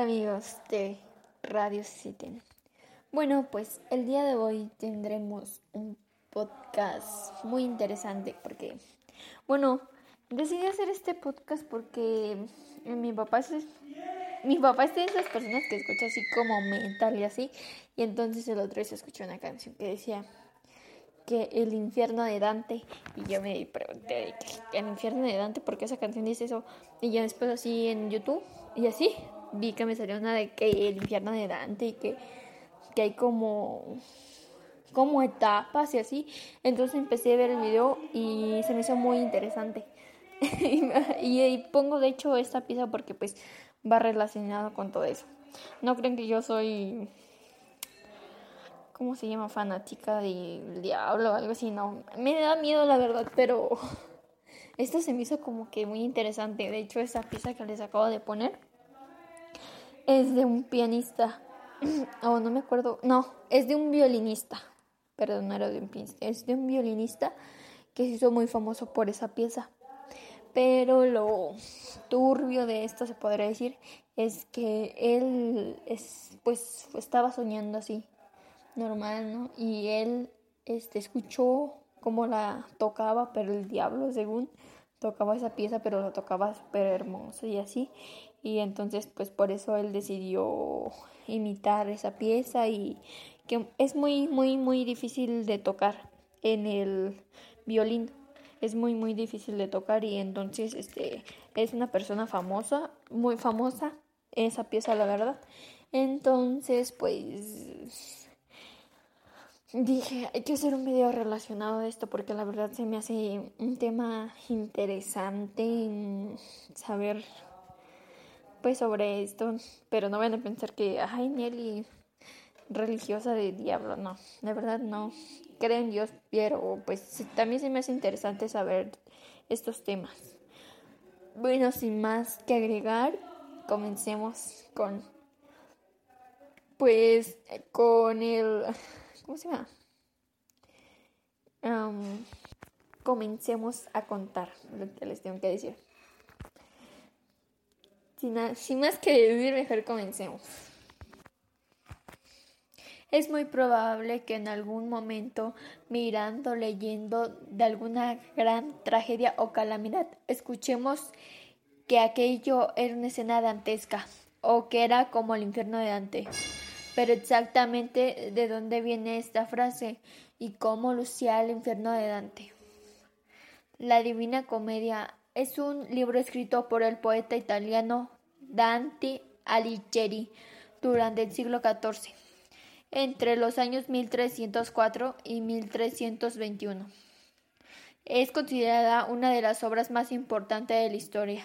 Amigos de Radio City. Bueno, pues el día de hoy tendremos un podcast muy interesante porque, bueno, decidí hacer este podcast porque mi papá es, mi papá es de esas personas que escucha así como mental y así, y entonces el otro día se escuchó una canción que decía que el infierno de Dante y yo me pregunté el infierno de Dante por qué esa canción dice eso y ya después así en YouTube y así vi que me salió una de que el infierno de Dante y que, que hay como como etapas y así entonces empecé a ver el video y se me hizo muy interesante y, pongo de hecho esta pieza porque pues va relacionado con todo eso no creen que yo soy ¿cómo se llama? Fanática del diablo o algo así, no. Me da miedo la verdad, pero esto se me hizo como que muy interesante. De hecho, esa pieza que les acabo de poner es de un pianista. oh, no me acuerdo. No, es de un violinista. Perdón, no era de un pianista. Es de un violinista que se hizo muy famoso por esa pieza. Pero lo turbio de esto, se podría decir, es que él es, pues estaba soñando así normal, ¿no? Y él este, escuchó cómo la tocaba, pero el diablo, según, tocaba esa pieza, pero la tocaba súper hermoso y así. Y entonces, pues por eso él decidió imitar esa pieza y que es muy, muy, muy difícil de tocar en el violín. Es muy, muy difícil de tocar y entonces, este, es una persona famosa, muy famosa, esa pieza, la verdad. Entonces, pues dije, hay que hacer un video relacionado a esto porque la verdad se me hace un tema interesante saber pues sobre esto, pero no van a pensar que, ay, Nelly, religiosa de diablo, no, la verdad no, creo en Dios, pero pues también se me hace interesante saber estos temas. Bueno, sin más que agregar, comencemos con, pues, con el ¿Cómo se llama? comencemos a contar lo que les tengo que decir. Sin, sin más que decir, mejor comencemos. Es muy probable que en algún momento, mirando, leyendo de alguna gran tragedia o calamidad, escuchemos que aquello era una escena dantesca o que era como el infierno de Dante. Pero exactamente de dónde viene esta frase y cómo lucía el infierno de Dante. La Divina Comedia es un libro escrito por el poeta italiano Dante Alighieri durante el siglo XIV, entre los años 1304 y 1321. Es considerada una de las obras más importantes de la historia,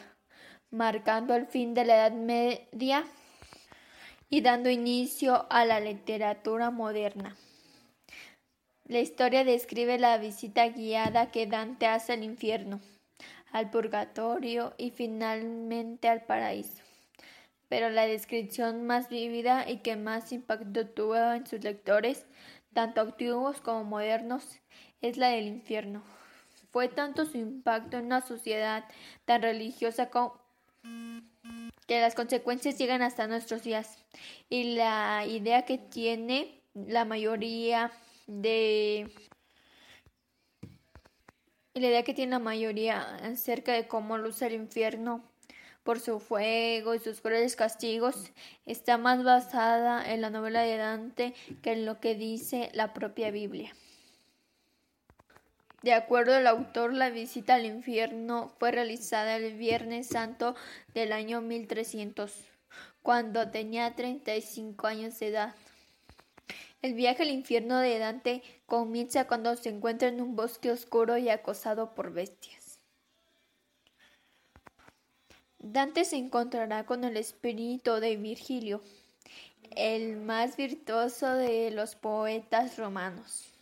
marcando el fin de la Edad Media y dando inicio a la literatura moderna. La historia describe la visita guiada que Dante hace al infierno, al purgatorio y finalmente al paraíso. Pero la descripción más vívida y que más impacto tuvo en sus lectores, tanto antiguos como modernos, es la del infierno. Fue tanto su impacto en una sociedad tan religiosa como que las consecuencias llegan hasta nuestros días y la idea que tiene la mayoría de y la idea que tiene la mayoría acerca de cómo luce el infierno por su fuego y sus crueles castigos está más basada en la novela de Dante que en lo que dice la propia Biblia. De acuerdo al autor, la visita al infierno fue realizada el Viernes Santo del año 1300, cuando tenía 35 años de edad. El viaje al infierno de Dante comienza cuando se encuentra en un bosque oscuro y acosado por bestias. Dante se encontrará con el espíritu de Virgilio, el más virtuoso de los poetas romanos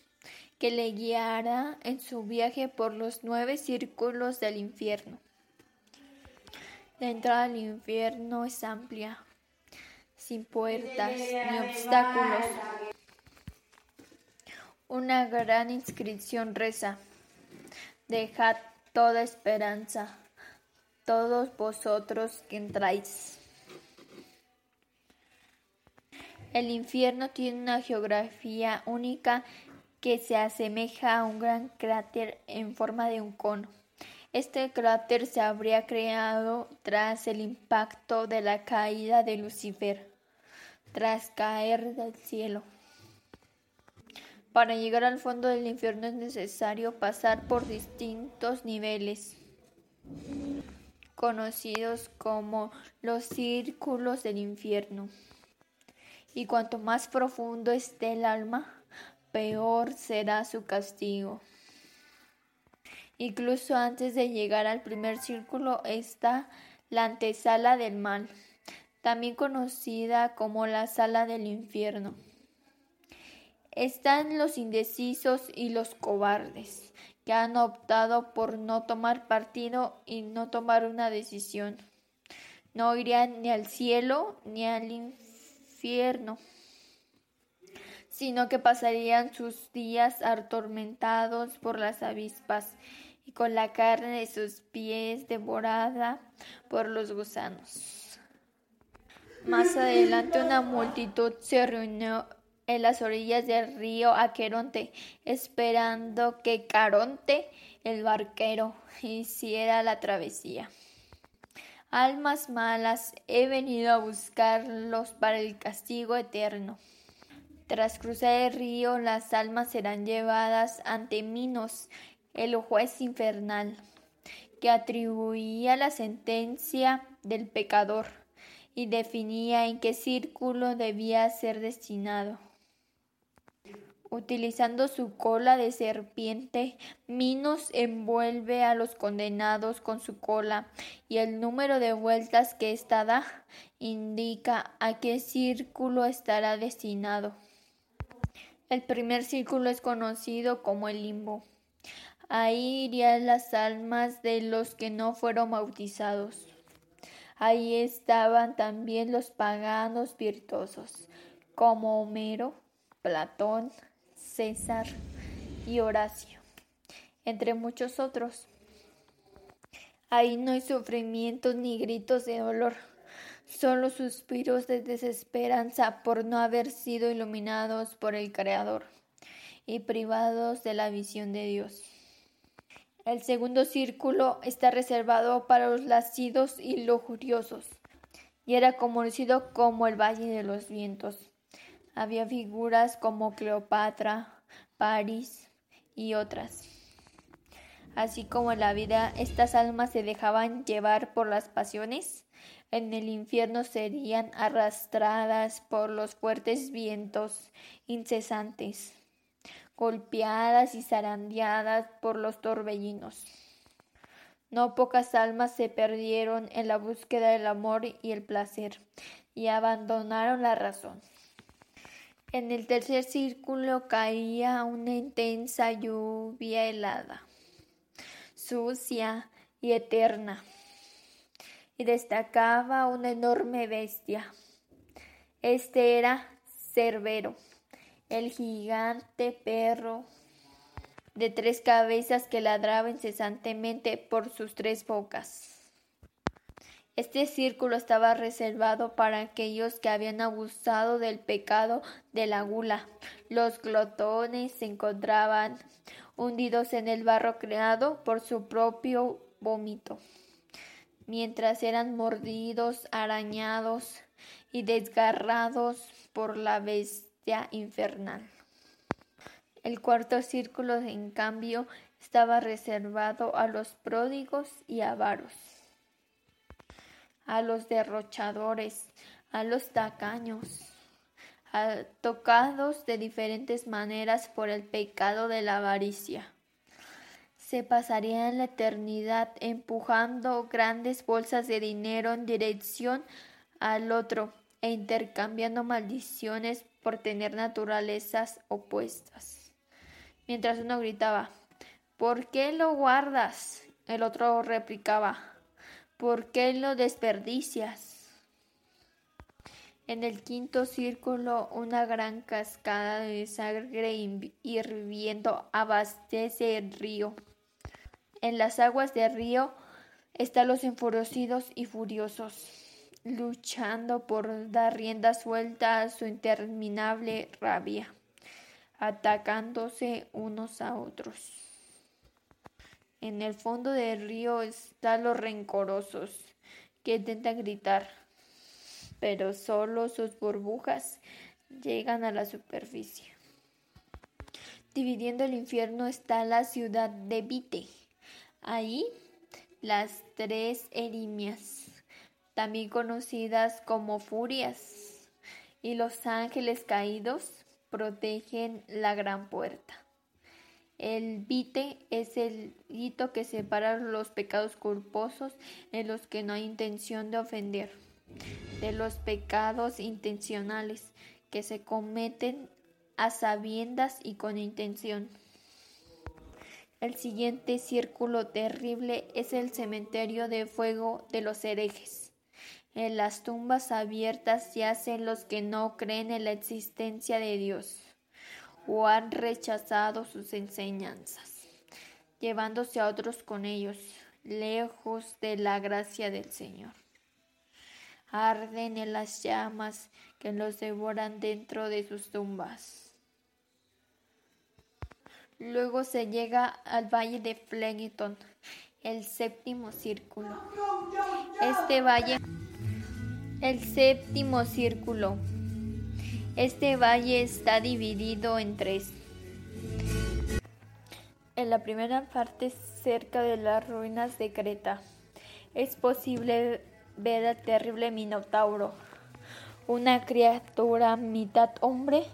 que le guiará en su viaje por los nueve círculos del infierno. La entrada al infierno es amplia, sin puertas ni obstáculos. Una gran inscripción reza, dejad toda esperanza, todos vosotros que entráis. El infierno tiene una geografía única que se asemeja a un gran cráter en forma de un cono. Este cráter se habría creado tras el impacto de la caída de Lucifer, tras caer del cielo. Para llegar al fondo del infierno es necesario pasar por distintos niveles, conocidos como los círculos del infierno y cuanto más profundo esté el alma, peor será su castigo. Incluso antes de llegar al primer círculo está la antesala del mal, también conocida como la sala del infierno. Están los indecisos y los cobardes, que han optado por no tomar partido y no tomar una decisión. No irían ni al cielo ni al infierno sino que pasarían sus días atormentados por las avispas y con la carne de sus pies devorada por los gusanos. Más adelante una multitud se reunió en las orillas del río Aqueronte, esperando que Caronte, el barquero, hiciera la travesía. Almas malas, he venido a buscarlos para el castigo eterno. Tras cruzar el río, las almas serán llevadas ante Minos, el juez infernal, que atribuía la sentencia del pecador y definía en qué círculo debía ser destinado. Utilizando su cola de serpiente, Minos envuelve a los condenados con su cola y el número de vueltas que ésta da indica a qué círculo estará destinado. El primer círculo es conocido como el limbo. Ahí irían las almas de los que no fueron bautizados. Ahí estaban también los paganos virtuosos, como Homero, Platón, César y Horacio, entre muchos otros. Ahí no hay sufrimientos ni gritos de dolor, solo suspiros de desesperanza por no haber sido iluminados por el Creador y privados de la visión de Dios. El segundo círculo está reservado para los lacidos y lujuriosos, y era conocido como el Valle de los Vientos. Había figuras como Cleopatra, París y otras. Así como en la vida estas almas se dejaban llevar por las pasiones, en el infierno serían arrastradas por los fuertes vientos incesantes, golpeadas y zarandeadas por los torbellinos. No pocas almas se perdieron en la búsqueda del amor y el placer y abandonaron la razón. En el tercer círculo caía una intensa lluvia helada, sucia y eterna, y destacaba una enorme bestia. Este era Cerbero, el gigante perro de tres cabezas que ladraba incesantemente por sus tres bocas. Este círculo estaba reservado para aquellos que habían abusado del pecado de la gula. Los glotones se encontraban hundidos en el barro creado por su propio vómito, mientras eran mordidos, arañados y desgarrados por la bestia infernal. El cuarto círculo, en cambio, estaba reservado a los pródigos y avaros a los derrochadores, a los tacaños, tocados de diferentes maneras por el pecado de la avaricia. Se pasarían la eternidad empujando grandes bolsas de dinero en dirección al otro e intercambiando maldiciones por tener naturalezas opuestas. Mientras uno gritaba, ¿por qué lo guardas? El otro replicaba, ¿Por qué lo desperdicias? En el quinto círculo, una gran cascada de sangre hirviendo abastece el río. En las aguas del río están los enfurecidos y furiosos. Luchando por dar rienda suelta a su interminable rabia, atacándose unos a otros. En el fondo del río están los rencorosos, que intentan gritar, pero solo sus burbujas llegan a la superficie. Dividiendo el infierno está la ciudad de Vite. Ahí las tres erimias, también conocidas como furias, y los ángeles caídos protegen la gran puerta. El vite es el hito que separa los pecados culposos en los que no hay intención de ofender, de los pecados intencionales que se cometen a sabiendas y con intención. El siguiente círculo terrible es el cementerio de fuego de los herejes. En las tumbas abiertas yacen los que no creen en la existencia de Dios o han rechazado sus enseñanzas, llevándose a otros con ellos, lejos de la gracia del Señor. Arden en las llamas que los devoran dentro de sus tumbas. Luego se llega al valle de Flemington, el séptimo círculo. Este valle, el séptimo círculo, este valle está dividido en tres. En la primera parte, cerca de las ruinas de Creta, es posible ver al terrible Minotauro, una criatura mitad hombre,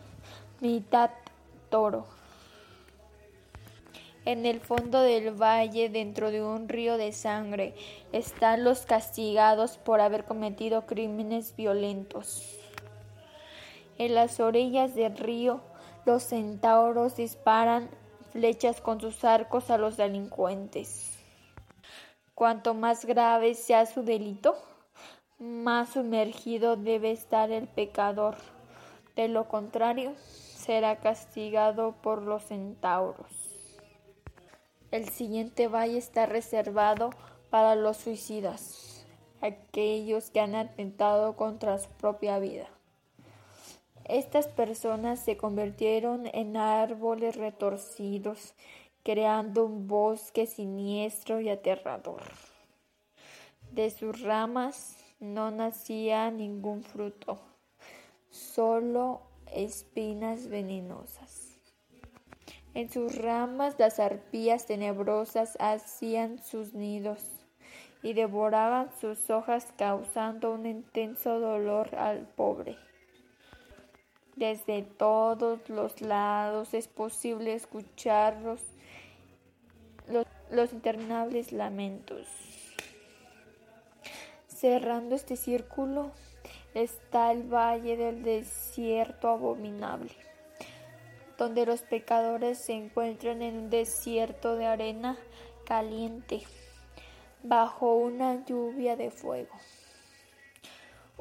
mitad toro. En el fondo del valle, dentro de un río de sangre, están los castigados por haber cometido crímenes violentos. En las orillas del río, los centauros disparan flechas con sus arcos a los delincuentes. Cuanto más grave sea su delito, más sumergido debe estar el pecador. De lo contrario, será castigado por los centauros. El siguiente valle está reservado para los suicidas, aquellos que han atentado contra su propia vida. Estas personas se convirtieron en árboles retorcidos, creando un bosque siniestro y aterrador. De sus ramas no nacía ningún fruto, solo espinas venenosas. En sus ramas las arpías tenebrosas hacían sus nidos y devoraban sus hojas causando un intenso dolor al pobre. Desde todos los lados es posible escuchar los, interminables lamentos. Cerrando este círculo está el valle del desierto abominable, donde los pecadores se encuentran en un desierto de arena caliente, bajo una lluvia de fuego.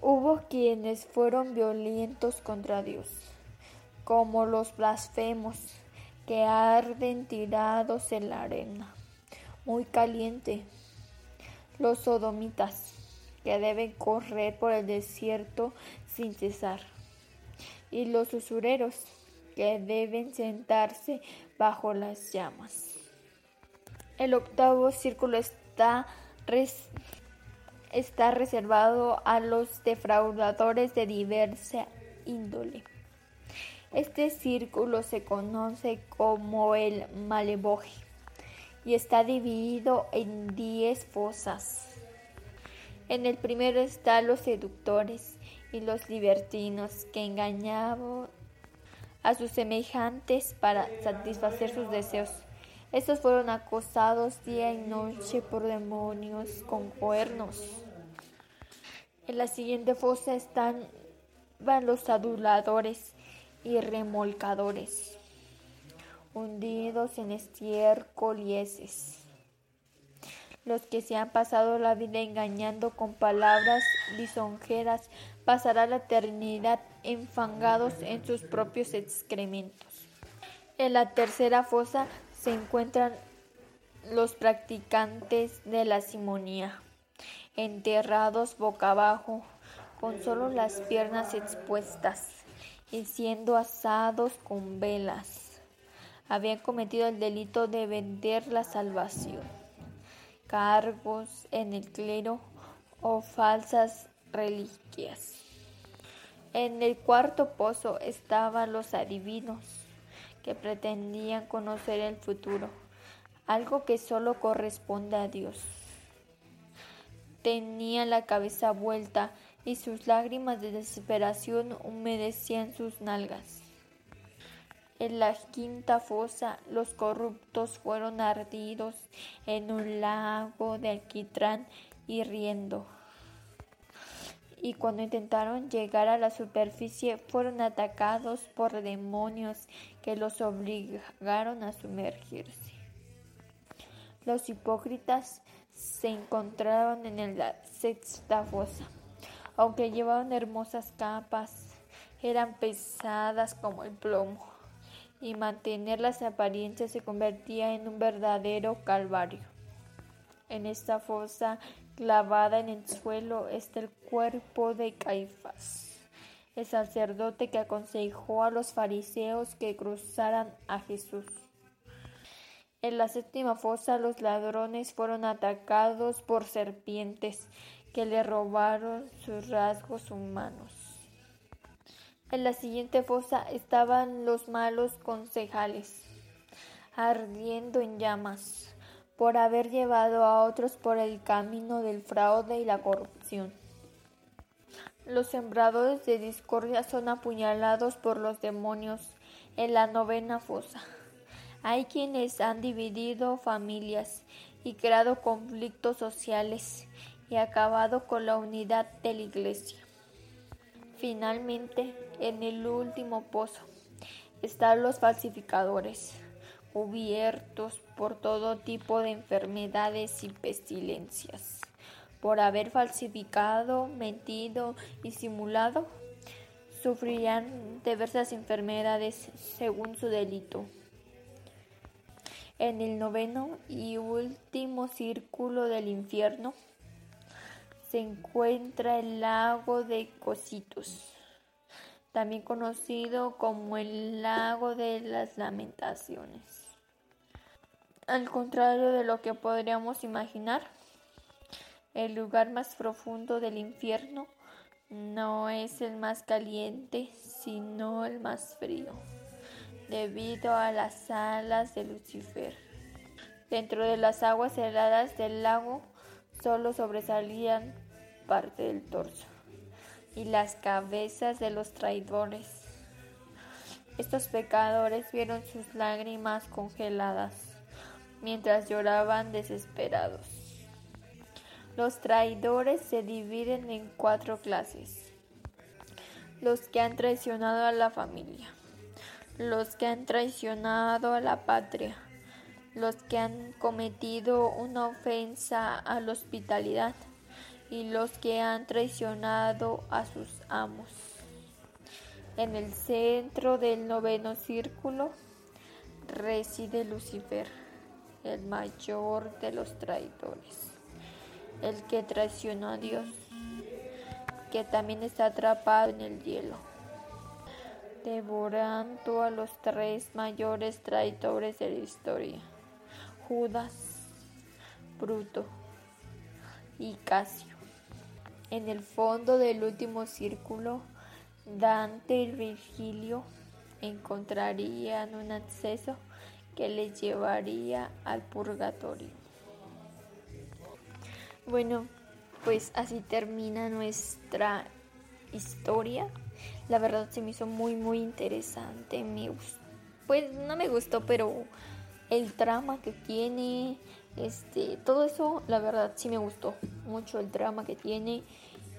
Hubo quienes fueron violentos contra Dios, como los blasfemos que arden tirados en la arena, muy caliente, los sodomitas que deben correr por el desierto sin cesar, y los usureros que deben sentarse bajo las llamas. El octavo círculo está está reservado a los defraudadores de diversa índole. Este círculo se conoce como el Maleboje y está dividido en diez fosas. En el primero están los seductores y los libertinos que engañaban a sus semejantes para satisfacer sus deseos. Estos fueron acosados día y noche por demonios con cuernos. En la siguiente fosa están los aduladores y remolcadores, hundidos en estiércol y. Los que se han pasado la vida engañando con palabras lisonjeras pasarán la eternidad enfangados en sus propios excrementos. En la tercera fosa se encuentran los practicantes de la simonía, enterrados boca abajo, con solo las piernas expuestas y siendo asados con velas. Habían cometido el delito de vender la salvación, cargos en el clero o falsas reliquias. En el cuarto pozo estaban los adivinos, que pretendían conocer el futuro, algo que solo corresponde a Dios. Tenían la cabeza vuelta y sus lágrimas de desesperación humedecían sus nalgas. En la quinta fosa los corruptos fueron ardidos en un lago de alquitrán hirriendo. Y cuando intentaron llegar a la superficie fueron atacados por demonios que los obligaron a sumergirse. Los hipócritas se encontraron en la sexta fosa aunque llevaban hermosas capas, eran pesadas como el plomo, y mantener las apariencias se convertía en un verdadero calvario. En esta fosa clavada en el suelo está el cuerpo de Caifás, el sacerdote que aconsejó a los fariseos que cruzaran a Jesús. En la séptima fosa los ladrones fueron atacados por serpientes que le robaron sus rasgos humanos. En la siguiente fosa estaban los malos concejales, ardiendo en llamas, por haber llevado a otros por el camino del fraude y la corrupción. Los sembradores de discordia son apuñalados por los demonios en la novena fosa. Hay quienes han dividido familias y creado conflictos sociales y acabado con la unidad de la Iglesia. Finalmente, en el último pozo están los falsificadores, cubiertos por todo tipo de enfermedades y pestilencias. Por haber falsificado, mentido y simulado, sufrirán diversas enfermedades según su delito. En el noveno y último círculo del infierno, se encuentra el lago de Cositos, también conocido como el lago de las lamentaciones. Al contrario de lo que podríamos imaginar, el lugar más profundo del infierno no es el más caliente, sino el más frío, debido a las alas de Lucifer. Dentro de las aguas heladas del lago solo sobresalían parte del torso y las cabezas de los traidores. Estos pecadores vieron sus lágrimas congeladas mientras lloraban desesperados. Los traidores se dividen en cuatro clases. Los que han traicionado a la familia, los que han traicionado a la patria, los que han cometido una ofensa a la hospitalidad y los que han traicionado a sus amos. En el centro del noveno círculo reside Lucifer, el mayor de los traidores, el que traicionó a Dios, que también está atrapado en el hielo, devorando a los tres mayores traidores de la historia. Judas, Bruto y Casio. En el fondo del último círculo, Dante y Virgilio encontrarían un acceso que les llevaría al purgatorio. Bueno, pues así termina nuestra historia. La verdad se me hizo muy muy interesante. Me pues no me gustó, pero el trama que tiene, este, todo eso, la verdad sí me gustó mucho el drama que tiene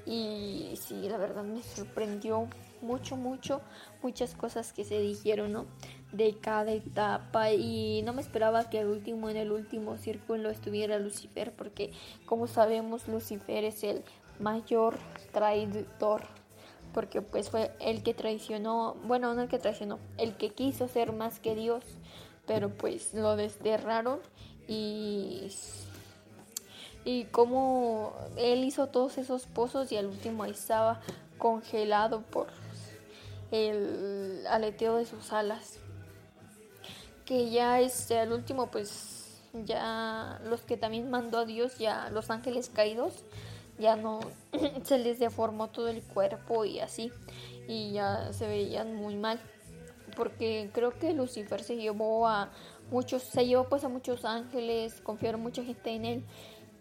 y sí, la verdad me sorprendió mucho, mucho, muchas cosas que se dijeron, ¿no? De cada etapa y no me esperaba que al último, en el último círculo estuviera Lucifer porque como sabemos Lucifer es el mayor traidor porque pues fue el que traicionó, bueno, no el que traicionó, el que quiso ser más que Dios pero pues lo desterraron y y cómo él hizo todos esos pozos y al último estaba congelado por el aleteo de sus alas. Que ya este al último pues ya los que también mandó a Dios, ya los ángeles caídos, ya no se les deformó todo el cuerpo y así y ya se veían muy mal porque creo que Lucifer se llevó a muchos se llevó pues a muchos ángeles confiaron mucha gente en él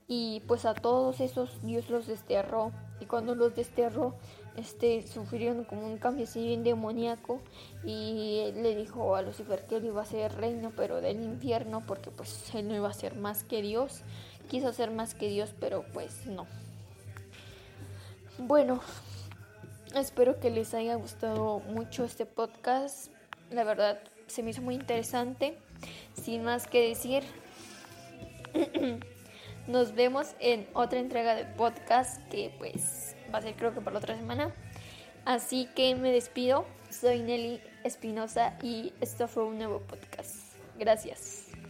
y pues a todos esos Dios los desterró y cuando los desterró este sufrieron como un cambio así bien demoníaco y le dijo a Lucifer que él iba a ser reino pero del infierno porque pues él no iba a ser más que Dios. Quiso ser más que Dios pero pues no. Bueno espero que les haya gustado mucho este podcast. La verdad se me hizo muy interesante. Sin más que decir Nos vemos en otra entrega de podcast que pues va a ser creo que para la otra semana. Así que me despido. Soy Nelly Espinosa y esto fue un nuevo podcast. Gracias.